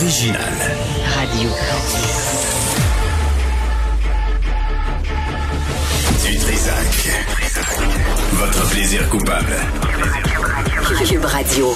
L'original. Radio. Du Trisac. Votre plaisir coupable. Cube Radio.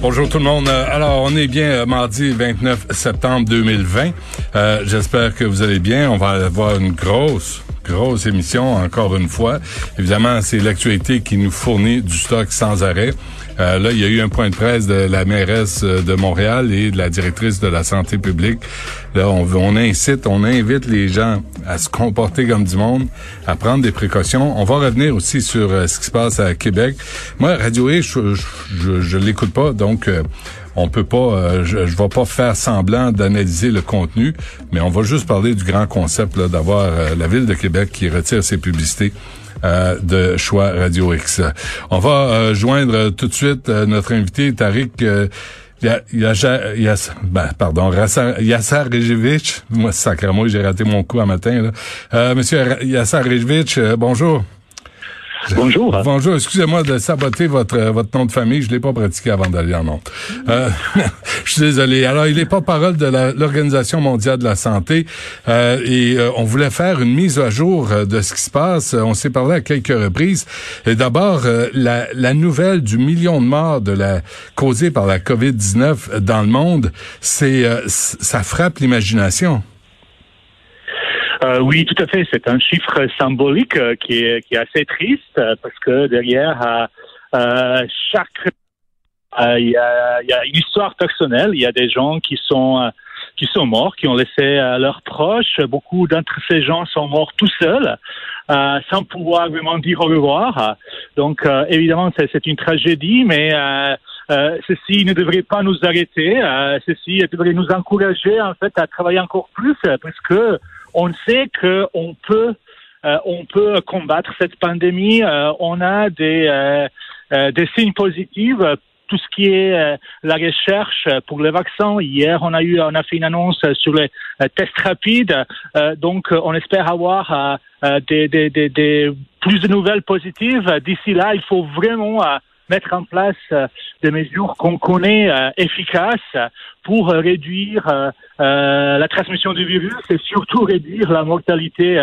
Bonjour tout le monde. Euh, Alors, on est bien euh, mardi 29 septembre 2020. Euh, J'espère que vous allez bien. On va avoir une grosse, grosse émission encore une fois. Évidemment, c'est l'actualité qui nous fournit du stock sans arrêt. Euh, là, il y a eu un point de presse de la mairesse euh, de Montréal et de la directrice de la santé publique. On, incite, on invite les gens à se comporter comme du monde, à prendre des précautions. On va revenir aussi sur euh, ce qui se passe à Québec. Moi, Radio E, je, je, l'écoute pas, donc euh, on peut pas, euh, je, je vais pas faire semblant d'analyser le contenu, mais on va juste parler du grand concept d'avoir euh, la ville de Québec qui retire ses publicités de choix Radio X. On va joindre tout de suite notre invité Tariq. Euh, Ya- Yaja- Yas- ben, pardon, Yassar Rejevic. Moi, sacrément, j'ai raté mon coup un matin. Là. Euh, Monsieur Yassar Rejevic, euh, bonjour. Bonjour. Bonjour, excusez-moi de saboter votre euh, votre nom de famille, je l'ai pas pratiqué avant d'aller en honte. Euh, je suis désolé. Alors, il est porte-parole de l'Organisation mondiale de la santé euh, et euh, on voulait faire une mise à jour euh, de ce qui se passe. On s'est parlé à quelques reprises. Et d'abord, euh, la, la nouvelle du million de morts de la causée par la COVID-19 dans le monde, c'est ça frappe l'imagination. Euh, oui, tout à fait. C'est un chiffre symbolique euh, qui, est, qui est assez triste euh, parce que derrière euh, chaque euh, il y, a, y a une histoire personnelle. Il y a des gens qui sont qui sont morts, qui ont laissé leurs proches. Beaucoup d'entre ces gens sont morts tout seuls, euh, sans pouvoir vraiment dire au revoir. Donc, euh, évidemment, c'est, une tragédie, mais euh, ceci ne devrait pas nous arrêter. Ceci devrait nous encourager, en fait, à travailler encore plus, parce que on sait que on peut euh, on peut combattre cette pandémie. Euh, on a des euh, des signes positifs. Tout ce qui est la recherche pour les vaccins. Hier, on a eu, on a fait une annonce sur les tests rapides. Donc, on espère avoir des, des, des, plus de nouvelles positives. D'ici là, il faut vraiment mettre en place euh, des mesures qu'on connaît euh, efficaces pour euh, réduire la transmission du virus et surtout réduire la mortalité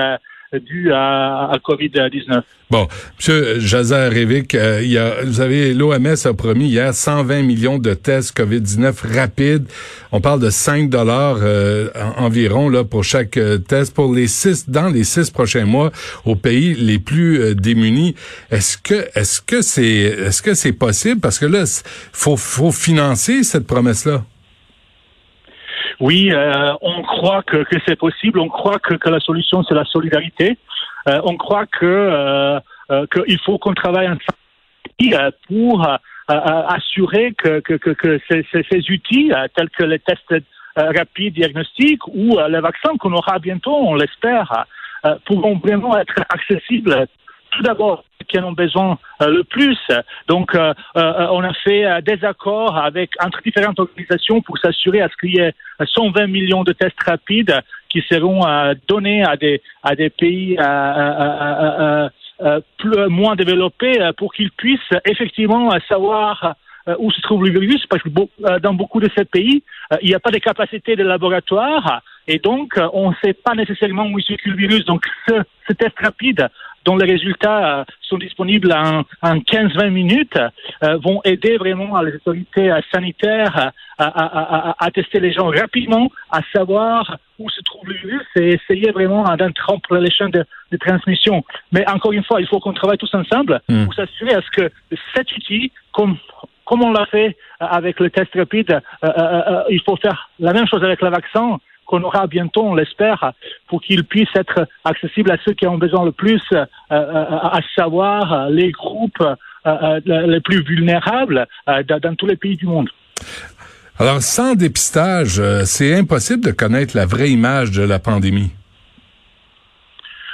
due à, à Covid-19. Bon, Monsieur Jazer Revic, euh, il y a, vous avez l'OMS a promis hier 120 millions de tests Covid-19 rapides. On parle de 5 dollars euh, en- environ là pour chaque euh, test pour les six dans les six prochains mois aux pays les plus euh, démunis. Est-ce que est-ce que c'est est-ce que c'est possible? Parce que là faut faut financer cette promesse là. Oui, euh, on croit que, que c'est possible. On croit que, que la solution c'est la solidarité. Euh, on croit que euh, euh, qu'il faut qu'on travaille ensemble euh, pour assurer que, que, que, ces, ces, outils tels que les tests rapides diagnostiques ou les vaccins qu'on aura bientôt, on l'espère, pourront vraiment être accessibles tout d'abord qui en ont besoin euh, le plus. Donc, euh, euh, on a fait des accords avec entre différentes organisations pour s'assurer à ce qu'il y ait 120 millions de tests rapides qui seront donnés à des pays moins développés pour qu'ils puissent effectivement savoir où se trouve le virus, parce que dans beaucoup de ces pays, il n'y a pas de capacité de laboratoire et donc on ne sait pas nécessairement où il circule le virus. Donc, ce test rapide dont les résultats euh, sont disponibles en, en 15-20 minutes, euh, vont aider vraiment les autorités euh, sanitaires à, à, à, à- tester les gens rapidement, à savoir où se trouve le virus et essayer vraiment d'interrompre les chaînes de, de transmission. Mais encore une fois, il faut qu'on travaille tous ensemble Mm. pour s'assurer à ce que cet outil, comme comme on l'a fait avec le test rapide, euh, euh, il faut faire la même chose avec le vaccin qu'on aura bientôt, on l'espère, pour qu'il puisse être accessible à ceux qui ont besoin le plus, à savoir les groupes les plus vulnérables dans tous les pays du monde. Alors, sans dépistage, c'est impossible de connaître la vraie image de la pandémie.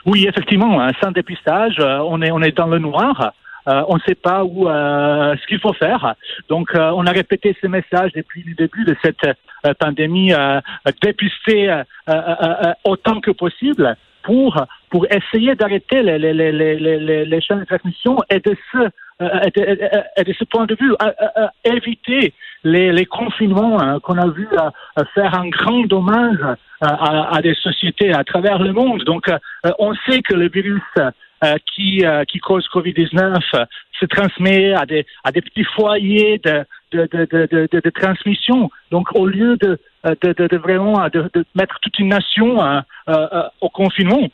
Oui, effectivement, hein, sans dépistage, on est on est dans le noir. Euh, on ne sait pas où euh, ce qu'il faut faire. Donc, euh, on a répété ce message depuis le début de cette pandémie, dépister autant que possible pour pour essayer d'arrêter les, les, les, les, les chaînes de transmission et de et de, ce point de vue éviter les, les confinements hein, qu'on a vu faire un grand dommage à, des sociétés à travers le monde. Donc, on sait que le virus euh, qui, euh, qui cause Covid-19 se transmet à des, à des petits foyers de, de, de, de, transmission. Donc, au lieu de, de, de, vraiment de, mettre toute une nation euh, au confinement,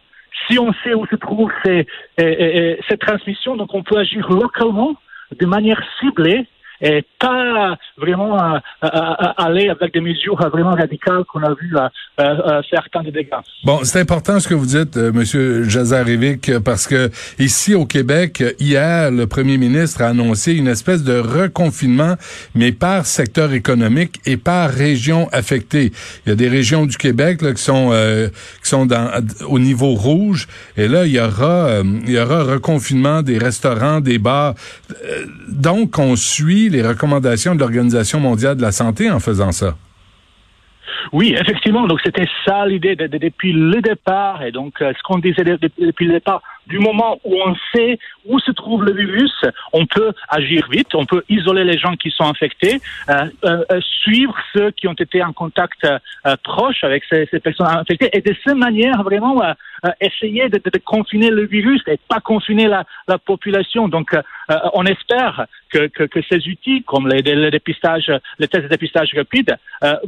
si on sait où se trouve ces, ces transmissions, donc on peut agir localement de manière ciblée et pas vraiment euh, euh, euh, aller avec des mesures vraiment radicales qu'on a vu faire tant de dégâts. Bon, c'est important ce que vous dites, Monsieur Jazarevic, parce que ici au Québec, hier, le Premier ministre a annoncé une espèce de reconfinement, mais par secteur économique et par région affectée. Il y a des régions du Québec là, qui sont qui sont dans au niveau rouge, et là il y aura il y aura reconfinement des restaurants, des bars. donc on suit les recommandations de l'Organisation mondiale de la santé en faisant ça. Oui, effectivement. Donc c'était ça l'idée depuis le départ. Et donc euh, ce qu'on disait depuis le départ, du moment où on sait où se trouve le virus, on peut agir vite, on peut isoler les gens qui sont infectés, euh, euh, euh suivre ceux qui ont été en contact euh, proche avec ces, ces, personnes infectées, et de cette manière vraiment essayer de, de, confiner le virus et pas confiner la, la population. Donc on espère que, que, que, ces outils, comme les, les, dépistages, les tests de dépistage rapide,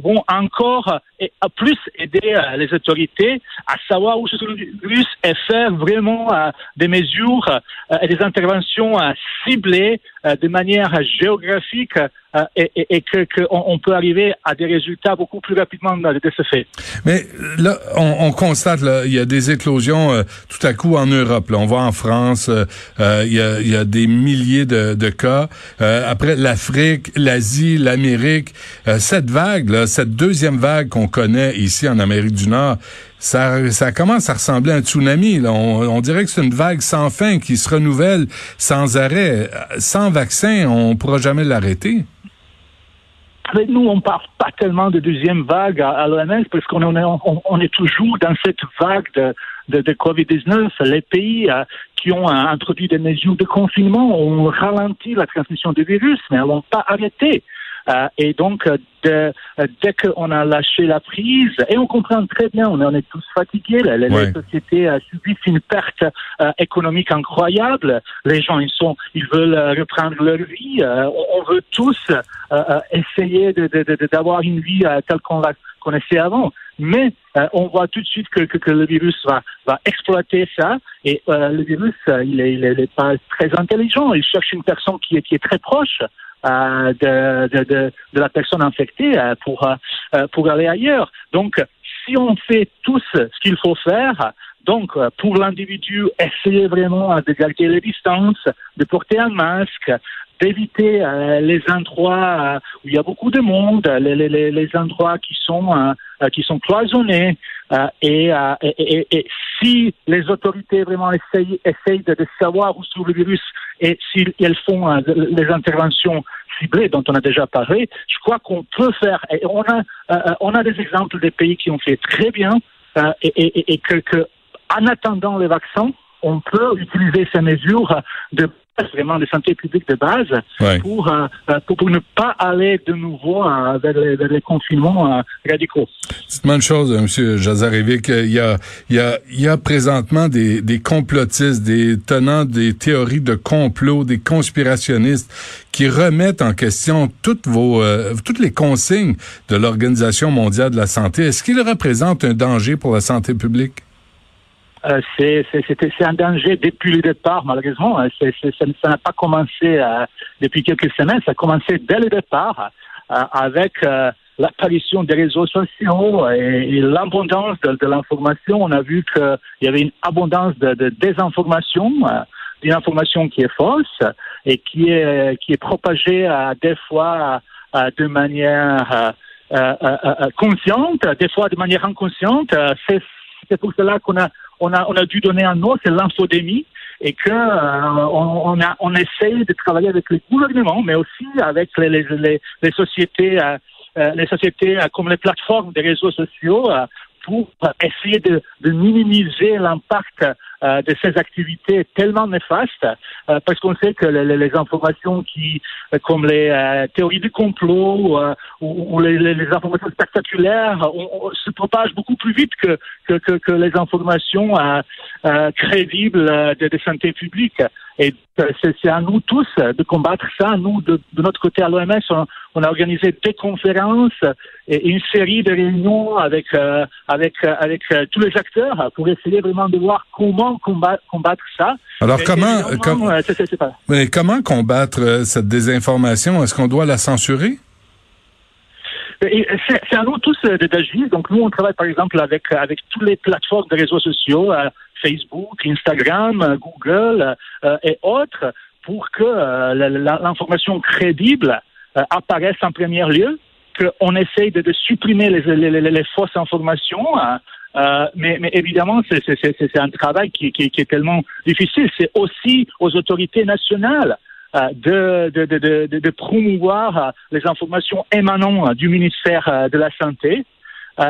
vont encore et plus aider les autorités à savoir où se trouve le virus et faire vraiment des mesures euh, et des interventions euh, ciblées euh, de manière géographique et, et, que qu'on on peut arriver à des résultats beaucoup plus rapidement de, ce fait. Mais là, on, on constate là, il y a des éclosions tout à coup en Europe. Là. On voit en France, il, y a, il y a des milliers de, de cas. après l'Afrique, l'Asie, l'Amérique, cette vague, là, cette deuxième vague qu'on connaît ici en Amérique du Nord, ça, ça commence à ressembler à un tsunami. Là. On, dirait que c'est une vague sans fin qui se renouvelle sans arrêt. Sans vaccin, on ne pourra jamais l'arrêter. Nous, on parle pas tellement de deuxième vague à, l'OMS parce qu'on est, on, est toujours dans cette vague de, de, COVID-19. Les pays euh, qui ont introduit des mesures de confinement ont ralenti la transmission du virus, mais elles n'ont pas arrêté. Euh, et donc, euh, de, euh, dès qu'on a lâché la prise, et on comprend très bien, on, est tous fatigués, les, sociétés subissent une perte économique incroyable, les gens, ils sont, ils veulent reprendre leur vie, on, veut tous essayer d'avoir de, une vie telle qu'on la connaissait avant. Mais on voit tout de suite que, que, le virus va, va exploiter ça. Et le virus, il est, il est pas très intelligent. Il cherche une personne qui est, qui est très proche. Euh, de, de, de, de, la personne infectée euh, pour, euh, pour aller ailleurs. Donc, si on fait tous ce qu'il faut faire, donc pour l'individu, essayer vraiment de garder les distances, de porter un masque, d'éviter les endroits où il y a beaucoup de monde, les, les, les endroits qui sont qui sont cloisonnés et, et, et, si les autorités vraiment essayent, essayent de, savoir où se trouve le virus et s'ils font euh, les interventions ciblées dont on a déjà parlé, je crois qu'on peut faire. Et on a, euh, on a des exemples des pays qui ont fait très bien euh, et, et, que, que, en attendant les vaccins, on peut utiliser ces mesures de vraiment de santé publique de base pour, euh, euh, pour, pour, ne pas aller de nouveau euh, vers, les, vers, les, confinements radicaux. C'est une chose, M. Jazarevic. Il y a, il y a, il y a présentement des, des complotistes, des tenants des théories de complot, des conspirationnistes qui remettent en question toutes vos, toutes les consignes de l'Organisation mondiale de la santé. Est-ce qu'ils représentent un danger pour la santé publique? Euh, c'est un danger depuis le départ, malheureusement. Hein. ça n'a pas commencé euh, depuis quelques semaines, ça a commencé dès le départ euh, avec l'apparition des réseaux sociaux et, l'abondance de, l'information, on a vu qu'il y avait une abondance de, de désinformation, d'une information qui est fausse et qui est qui est propagée des fois de manière consciente, des fois de manière inconsciente. C'est pour cela qu'on a on a on a dû donner un nom, c'est l'infodémie et que euh, on, a, on essaye de travailler avec les gouvernements, mais aussi avec les, les, les, sociétés, euh, euh, les sociétés comme les plateformes des réseaux sociaux pour essayer de, de minimiser l'impact euh, de ces activités tellement néfastes, euh, parce qu'on sait que les, les, informations qui, euh, comme les théories du complot ou, ou les, les, informations spectaculaires, on, se propagent beaucoup plus vite que, que, que, que les informations crédibles de, de santé publique. Et c'est à nous tous de combattre ça. Nous, de, de notre côté à l'OMS, on, on, a organisé des conférences et une série de réunions avec euh, avec avec tous les acteurs pour essayer vraiment de voir comment combattre, combattre ça. Alors comment mais comment combattre euh, cette désinformation? Est-ce qu'on doit la censurer? C'est à nous tous d'agir. Donc nous, on travaille par exemple avec avec toutes les plateformes de réseaux sociaux. Facebook, Instagram, euh, Google euh, et autres pour que euh, l'information crédible apparaisse en premier lieu, qu'on essaye de, supprimer les, fausses informations. mais, évidemment, c'est un travail qui, est tellement difficile. C'est aussi aux autorités nationales de, de, promouvoir les informations émanant du ministère de la Santé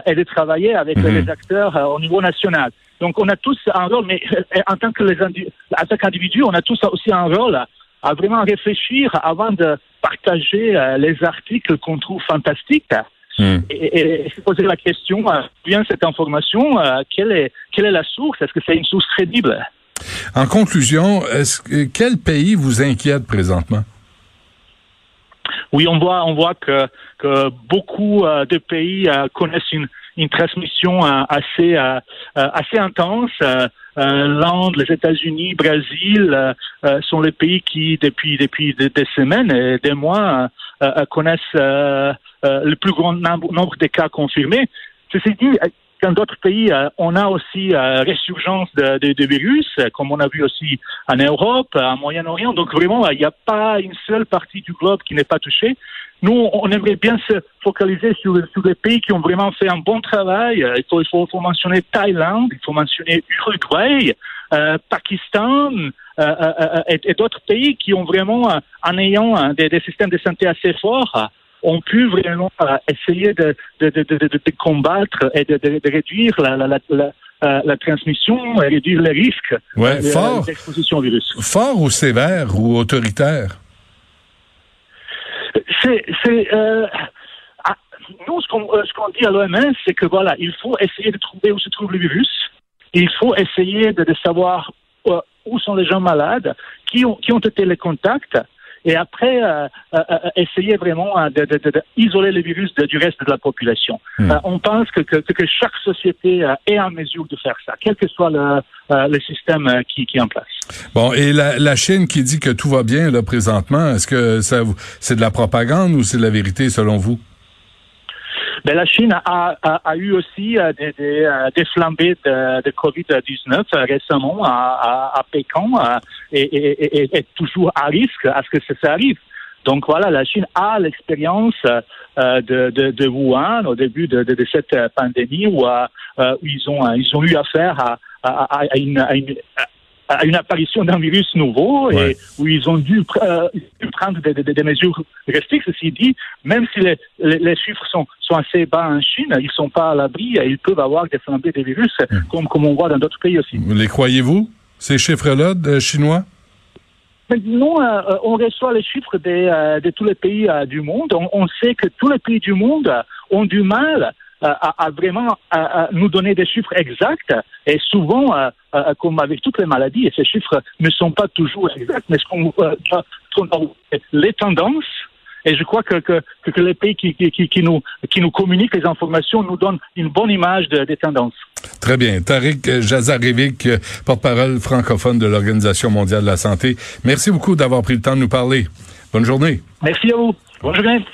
et de travailler avec mhm. les acteurs au niveau national. Donc on a tous un rôle, mais euh, en tant que les en tant qu'individu, on a tous aussi un rôle à vraiment réfléchir avant de partager euh, les articles qu'on trouve fantastiques. Hmm. Et, et, se poser la question, euh, bien cette information, quelle est quelle est la source? Est-ce que c'est une source crédible? En conclusion, est-ce que, quel pays vous inquiète présentement? Oui, on voit on voit que que beaucoup de pays connaissent une une transmission euh, assez euh, euh, assez intense. L'Inde, les États-Unis, Brésil sont les pays qui, depuis des, semaines et des mois, connaissent le plus grand nombre de cas confirmés. Ceci dit, dans d'autres pays, on a aussi résurgence de, de, virus, comme on a vu aussi en Europe, en Moyen-Orient. Donc vraiment, il n'y a pas une seule partie du globe qui n'est pas touchée. Nous, on aimerait bien se focaliser sur, sur les pays qui ont vraiment fait un bon travail. Il faut, il faut, faut mentionner Thaïlande, il faut mentionner Uruguay, euh, Pakistan euh, euh, euh et, et d'autres pays qui ont vraiment, euh, en ayant des, des, systèmes de santé assez forts, ont pu vraiment essayer de, de, de, de, combattre et de, réduire la, la, la, la transmission et réduire les risques ouais, d'exposition au virus. Fort ou sévère ou autoritaire? C'est euh, ah, nous ce qu'on euh, qu'on dit à l'OMS, c'est que voilà, il faut essayer de trouver où se trouve le virus. Il faut essayer de, de savoir euh, où sont les gens malades, qui ont qui ont été les contacts, et après euh, euh, euh, essayer vraiment d'isoler le virus du reste de la population. Hmm. on pense que, que, que, chaque société est en mesure de faire ça, quel que soit le, le système qui, qui, est en place. Bon, et la, la, Chine qui dit que tout va bien là présentement, est-ce que ça c'est de la propagande ou c'est de la vérité selon vous? Ben, la Chine a, a, eu aussi euh, euh, des, flambées de, de COVID-19 euh, récemment à, Pékin et, est toujours à risque à ce que ça, arrive. Donc voilà, la Chine a l'expérience de, Wuhan au début de, cette pandémie où, ils ont ils ont eu affaire à, à une à une apparition d'un virus nouveau et où ils ont dû, euh, prendre des, des, des, mesures restrictives. Ceci dit, même si les, les, chiffres sont, sont, assez bas en Chine, ils ne sont pas à l'abri et ils peuvent avoir des flambées des virus, comme, comme on voit dans d'autres pays aussi. Les croyez-vous, ces chiffres-là chinois? nous, euh, on reçoit les chiffres de, euh, de tous les pays euh, du monde. On, on, sait que tous les pays du monde ont du mal à, vraiment à, nous donner des chiffres exacts. Et souvent, euh, euh, comme avec toutes les maladies, et ces chiffres ne sont pas toujours exacts, mais ce qu'on euh, les tendances. Et je crois que, que, que les pays qui, qui, qui, nous, qui nous communiquent les informations nous donnent une bonne image de, des tendances. Très bien. Tariq Jazarevic, porte-parole francophone de l'Organisation mondiale de la santé. Merci beaucoup d'avoir pris le temps de nous parler. Bonne journée. Merci à vous. Bonne journée.